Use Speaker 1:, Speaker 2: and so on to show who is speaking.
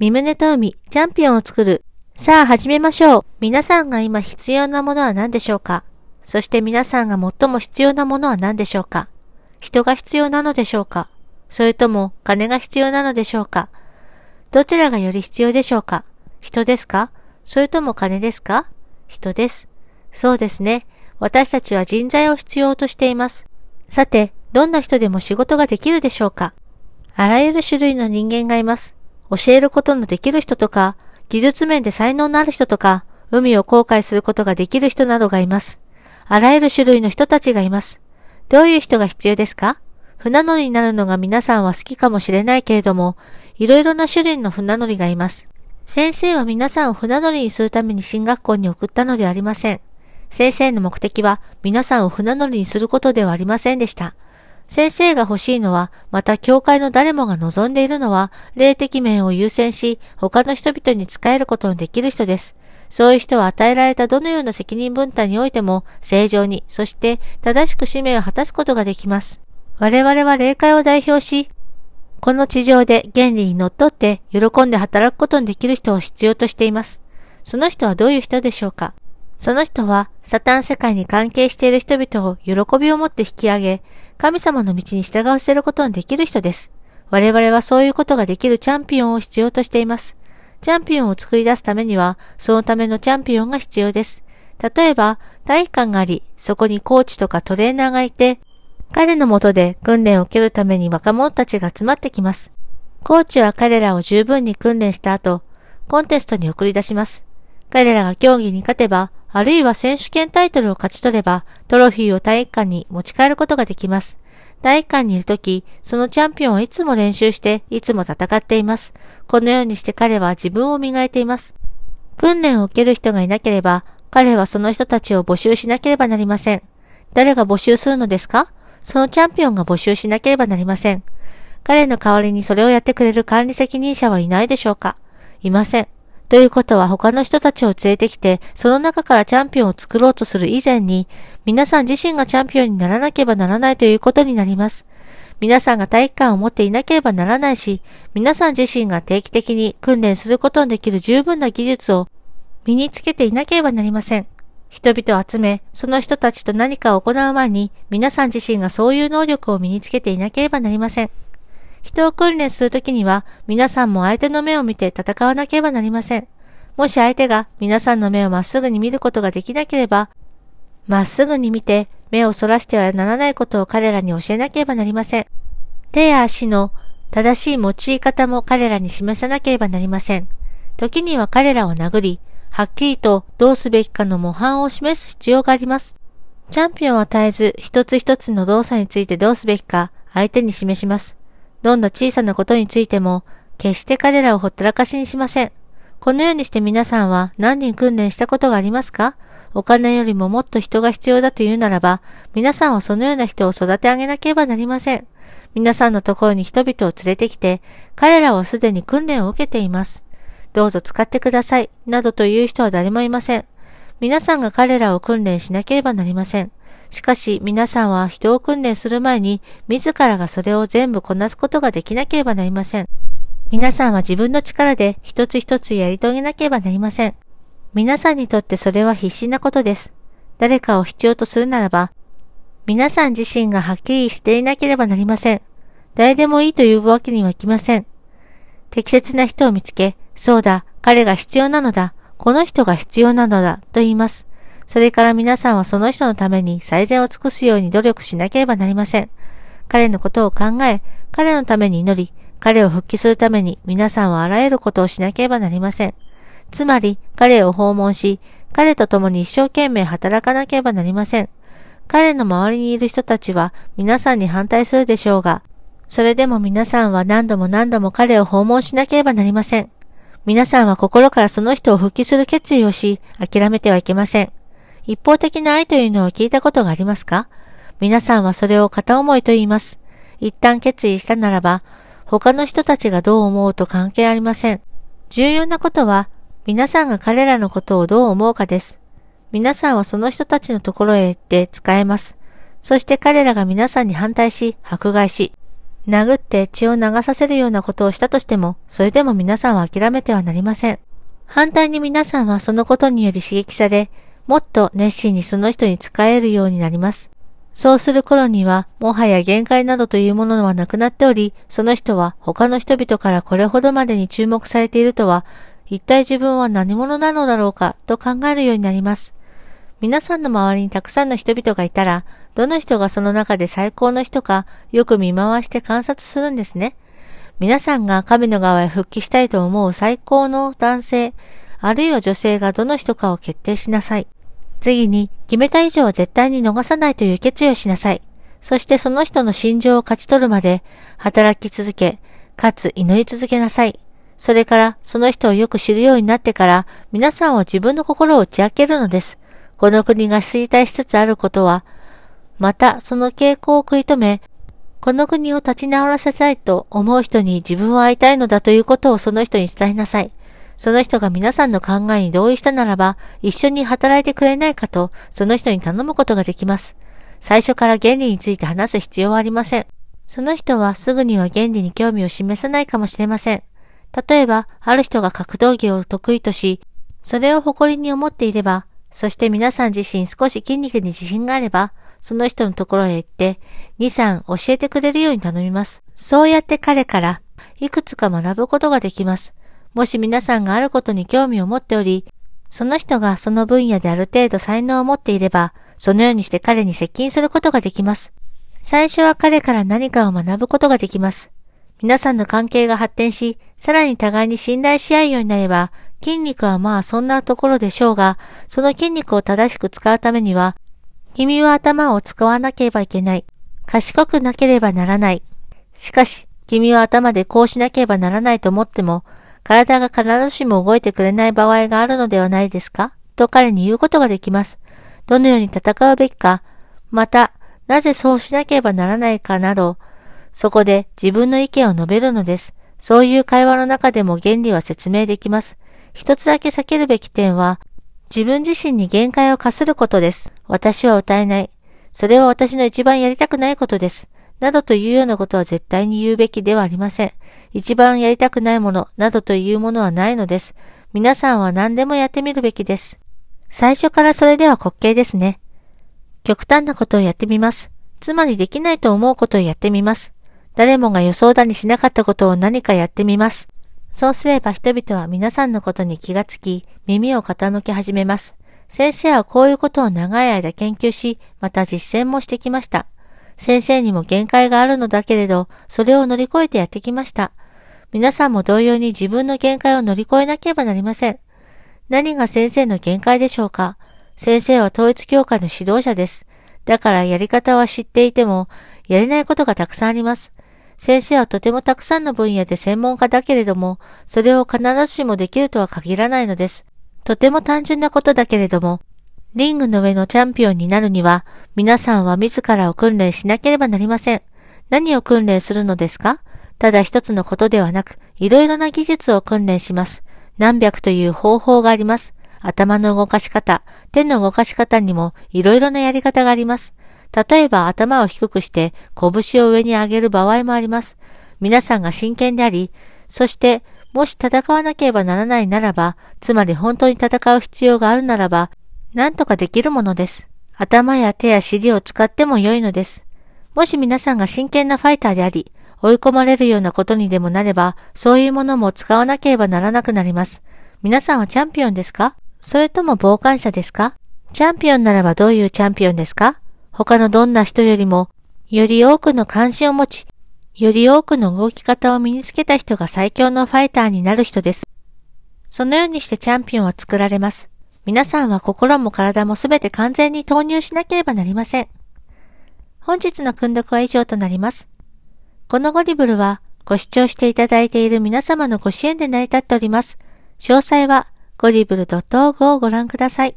Speaker 1: ミムネと海、チャンピオンを作る。さあ始めましょう。皆さんが今必要なものは何でしょうか？そして皆さんが最も必要なものは何でしょうか？人が必要なのでしょうか？それとも金が必要なのでしょうか？どちらがより必要でしょうか？人ですか？それとも金ですか？人です。そうですね。私たちは人材を必要としています。さて、どんな人でも仕事ができるでしょうか？あらゆる種類の人間がいます。教えることのできる人とか、技術面で才能のある人とか、海を航海することができる人などがいます。あらゆる種類の人たちがいます。どういう人が必要ですか？船乗りになるのが皆さんは好きかもしれないけれども、いろいろな種類の船乗りがいます。先生は皆さんを船乗りにするために進学校に送ったのではありません。先生の目的は皆さんを船乗りにすることではありませんでした。先生が欲しいのは、また教会の誰もが望んでいるのは、霊的面を優先し、他の人々に仕えることのできる人です。そういう人は与えられたどのような責任分担においても、正常に、そして正しく使命を果たすことができます。我々は霊界を代表し、この地上で原理にのっって喜んで働くことのできる人を必要としています。その人はどういう人でしょうか？その人は、サタン世界に関係している人々を喜びを持って引き上げ、神様の道に従わせることのできる人です。我々はそういうことができるチャンピオンを必要としています。チャンピオンを作り出すためには、そのためのチャンピオンが必要です。例えば、体育館があり、そこにコーチとかトレーナーがいて、彼のもとで訓練を受けるために若者たちが集まってきます。コーチは彼らを十分に訓練した後、コンテストに送り出します。彼らが競技に勝てば、あるいは選手権タイトルを勝ち取れば、トロフィーを体育館に持ち帰ることができます。体育館にいるとき、そのチャンピオンはいつも練習して、いつも戦っています。このようにして彼は自分を磨いています。訓練を受ける人がいなければ、彼はその人たちを募集しなければなりません。誰が募集するのですか？そのチャンピオンが募集しなければなりません。彼の代わりにそれをやってくれる管理責任者はいないでしょうか？いません。ということは他の人たちを連れてきて、その中からチャンピオンを作ろうとする以前に、皆さん自身がチャンピオンにならなければならないということになります。皆さんが体育館を持っていなければならないし、皆さん自身が定期的に訓練することのできる十分な技術を身につけていなければなりません。人々を集め、その人たちと何かを行う前に、皆さん自身がそういう能力を身につけていなければなりません。人を訓練するときには、皆さんも相手の目を見て戦わなければなりません。もし相手が皆さんの目をまっすぐに見ることができなければ、まっすぐに見て目をそらしてはならないことを彼らに教えなければなりません。手や足の正しい用い方も彼らに示さなければなりません。時には彼らを殴り、はっきりとどうすべきかの模範を示す必要があります。チャンピオンを与えず一つ一つの動作についてどうすべきか相手に示します。どんな小さなことについても、決して彼らをほったらかしにしません。このようにして皆さんは何人訓練したことがありますか？お金よりももっと人が必要だというならば、皆さんはそのような人を育て上げなければなりません。皆さんのところに人々を連れてきて、彼らはすでに訓練を受けています。どうぞ使ってください、などという人は誰もいません。皆さんが彼らを訓練しなければなりません。しかし皆さんは人を訓練する前に自らがそれを全部こなすことができなければなりません。皆さんは自分の力で一つ一つやり遂げなければなりません。皆さんにとってそれは必死なことです。誰かを必要とするならば、皆さん自身がはっきりしていなければなりません。誰でもいいというわけにはいきません。適切な人を見つけ、そうだ、彼が必要なのだ、この人が必要なのだ、と言います。それから皆さんはその人のために最善を尽くすように努力しなければなりません。彼のことを考え、彼のために祈り、彼を復帰するために皆さんはあらゆることをしなければなりません。つまり、彼を訪問し、彼と共に一生懸命働かなければなりません。彼の周りにいる人たちは皆さんに反対するでしょうが、それでも皆さんは何度も何度も彼を訪問しなければなりません。皆さんは心からその人を復帰する決意をし、諦めてはいけません。一方的な愛というのを聞いたことがありますか？皆さんはそれを片思いと言います。一旦決意したならば、他の人たちがどう思うと関係ありません。重要なことは、皆さんが彼らのことをどう思うかです。皆さんはその人たちのところへ行って使えます。そして彼らが皆さんに反対し、迫害し、殴って血を流させるようなことをしたとしても、それでも皆さんは諦めてはなりません。反対に皆さんはそのことにより刺激され、もっと熱心にその人に仕えるようになります。そうする頃には、もはや限界などというものはなくなっており、その人は他の人々からこれほどまでに注目されているとは、一体自分は何者なのだろうかと考えるようになります。皆さんの周りにたくさんの人々がいたら、どの人がその中で最高の人かよく見回して観察するんですね。皆さんが神の側へ復帰したいと思う最高の男性、あるいは女性がどの人かを決定しなさい。次に、決めた以上は絶対に逃さないという決意をしなさい。そしてその人の心情を勝ち取るまで、働き続け、かつ祈り続けなさい。それから、その人をよく知るようになってから、皆さんは自分の心を打ち明けるのです。この国が衰退しつつあることは、またその傾向を食い止め、この国を立ち直らせたいと思う人に自分は会いたいのだということをその人に伝えなさい。その人が皆さんの考えに同意したならば、一緒に働いてくれないかと、その人に頼むことができます。最初から原理について話す必要はありません。その人はすぐには原理に興味を示さないかもしれません。例えば、ある人が格闘技を得意とし、それを誇りに思っていれば、そして皆さん自身少し筋肉に自信があれば、その人のところへ行って、2、3教えてくれるように頼みます。そうやって彼から、いくつか学ぶことができます。もし皆さんがあることに興味を持っており、その人がその分野である程度才能を持っていれば、そのようにして彼に接近することができます。最初は彼から何かを学ぶことができます。皆さんの関係が発展し、さらに互いに信頼し合うようになれば、筋肉はまあそんなところでしょうが、その筋肉を正しく使うためには、君は頭を使わなければいけない。賢くなければならない。しかし、君は頭でこうしなければならないと思っても、体が必ずしも動いてくれない場合があるのではないですか？と彼に言うことができます。どのように戦うべきか、また、なぜそうしなければならないかなど、そこで自分の意見を述べるのです。そういう会話の中でも原理は説明できます。一つだけ避けるべき点は、自分自身に限界を課することです。私は歌えない。それは私の一番やりたくないことです。などというようなことは絶対に言うべきではありません。一番やりたくないもの、などというものはないのです。皆さんは何でもやってみるべきです。最初からそれでは滑稽ですね。極端なことをやってみます。つまりできないと思うことをやってみます。誰もが予想だにしなかったことを何かやってみます。そうすれば人々は皆さんのことに気がつき、耳を傾け始めます。先生はこういうことを長い間研究し、また実践もしてきました。先生にも限界があるのだけれど、それを乗り越えてやってきました。皆さんも同様に自分の限界を乗り越えなければなりません。何が先生の限界でしょうか？先生は統一教会の指導者です。だからやり方は知っていても、やれないことがたくさんあります。先生はとてもたくさんの分野で専門家だけれども、それを必ずしもできるとは限らないのです。とても単純なことだけれども、リングの上のチャンピオンになるには、皆さんは自らを訓練しなければなりません。何を訓練するのですか？ただ一つのことではなく、いろいろな技術を訓練します。何百という方法があります。頭の動かし方、手の動かし方にもいろいろなやり方があります。例えば頭を低くして拳を上に上げる場合もあります。皆さんが真剣であり、そしてもし戦わなければならないならば、つまり本当に戦う必要があるならば、何とかできるものです。頭や手や尻を使っても良いのです。もし皆さんが真剣なファイターであり、追い込まれるようなことにでもなれば、そういうものも使わなければならなくなります。皆さんはチャンピオンですか？それとも傍観者ですか？チャンピオンならばどういうチャンピオンですか？他のどんな人よりも、より多くの関心を持ち、より多くの動き方を身につけた人が最強のファイターになる人です。そのようにしてチャンピオンは作られます。皆さんは心も体もすべて完全に投入しなければなりません。本日の訓読は以上となります。このゴリブルはご視聴していただいている皆様のご支援で成り立っております。詳細はゴリブル .org をご覧ください。